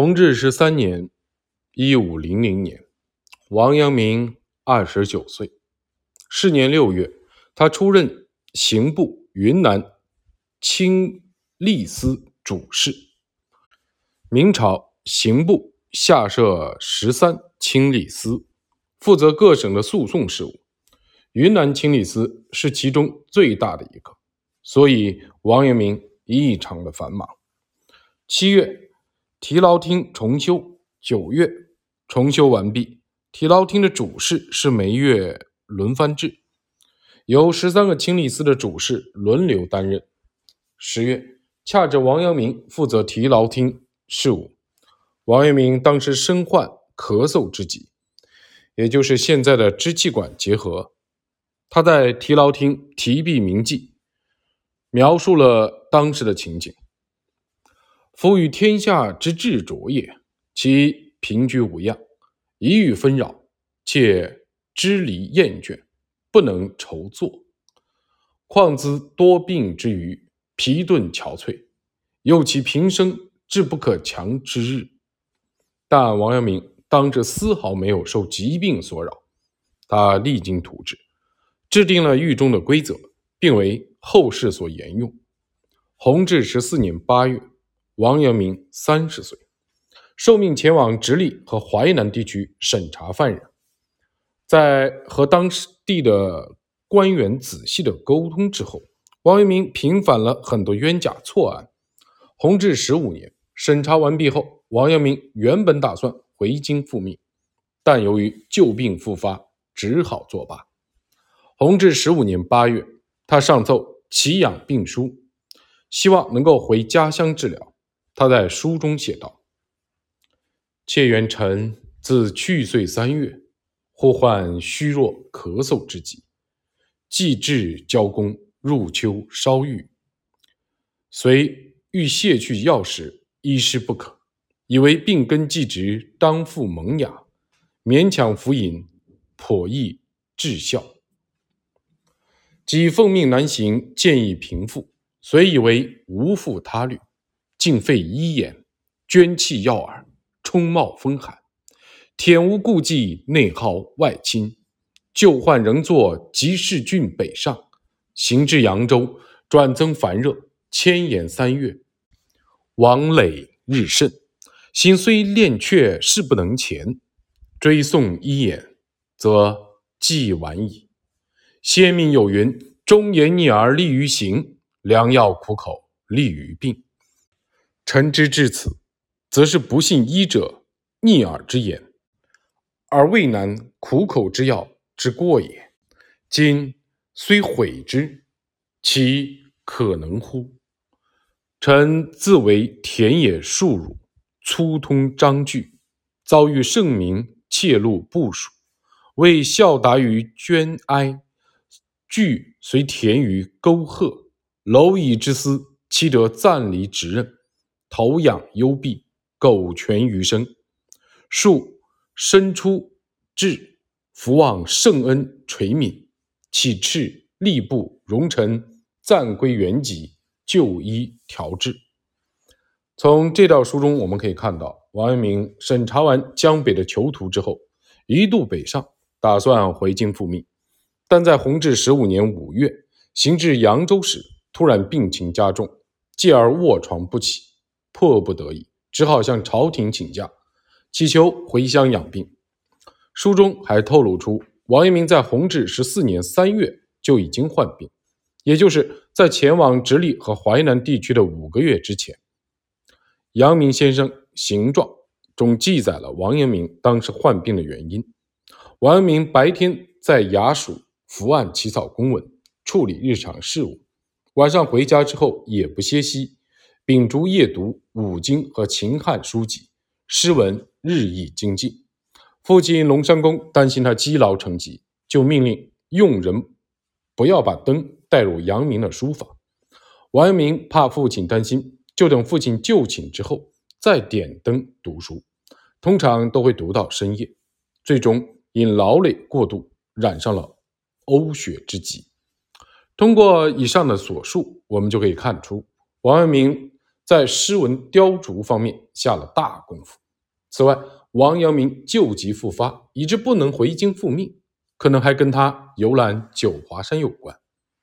弘治十三年（一五零零年），王阳明二十九岁。是年六月，他出任刑部云南清吏司主事。明朝刑部下设十三清吏司，负责各省的诉讼事务。云南清吏司是其中最大的一个，所以王阳明异常的繁忙。七月。提牢厅重修，九月重修完毕。提牢厅的主事是每月轮番制，由十三个清吏司的主事轮流担任。十月，恰着王阳明负责提牢厅事务。王阳明当时身患咳嗽之疾，也就是现在的支气管结核。他在提牢厅提笔铭记，描述了当时的情景。夫与天下之治浊也，其平居无恙，一遇纷扰，且支离厌倦，不能筹作。况兹多病之余，疲顿憔悴，又其平生志不可强之日。但王阳明当着丝毫没有受疾病所扰，他励精图治，制定了狱中的规则，并为后世所沿用。弘治十四年八月。王阳明三十岁，受命前往直隶和淮南地区审查犯人。在和当地的官员仔细的沟通之后，王阳明平反了很多冤假错案。弘治十五年审查完毕后，王阳明原本打算回京复命，但由于旧病复发，只好作罢。弘治十五年八月，他上奏祈养病书，希望能够回家乡治疗。他在书中写道：“妾元臣自去岁三月，忽患虚弱咳嗽之疾，既至交公入秋烧愈，遂欲卸去药时，医师不可，以为病根既直，当复萌芽，勉强服饮，颇易治效。即奉命南行，建议平复，遂以为无复他虑。”尽废医眼，捐弃药饵，冲冒风寒，恬无顾忌，内耗外侵，旧患仍作及世郡北上，行至扬州，转增烦热，千延三月，王累日甚，心虽练却，事不能前，追送医眼，则既晚矣。先民有云：忠言逆耳利于行，良药苦口利于病。臣之至此，则是不信医者逆耳之言，而畏难苦口之药之过也。今虽悔之，其可能乎？臣自为田野庶儒，粗通章句，遭遇圣明窃录部署，为孝达于捐哀，具随田于沟壑，蝼蚁之私，岂得暂离职任？头仰幽闭，苟全余生。庶身出志，福望圣恩垂悯，启斥吏部容臣暂归原籍，就医调治。从这道书中，我们可以看到，王阳明审查完江北的囚徒之后，一度北上，打算回京复命。但在弘治十五年五月行至扬州时，突然病情加重，继而卧床不起。迫不得已，只好向朝廷请假，祈求回乡养病。书中还透露出，王阳明在弘治十四年三月就已经患病，也就是在前往直隶和淮南地区的五个月之前。阳明先生形状中记载了王阳明当时患病的原因。王阳明白天在衙署伏案起草公文，处理日常事务，晚上回家之后也不歇息。秉烛夜读五经和秦汉书籍，诗文日益精进。父亲龙山公担心他积劳成疾，就命令用人不要把灯带入阳明的书房。王阳明怕父亲担心，就等父亲就寝之后再点灯读书，通常都会读到深夜。最终因劳累过度，染上了呕血之疾。通过以上的所述，我们就可以看出王阳明。在诗文雕琢方面下了大功夫。此外，王阳明旧疾复发，以致不能回京复命，可能还跟他游览九华山有关。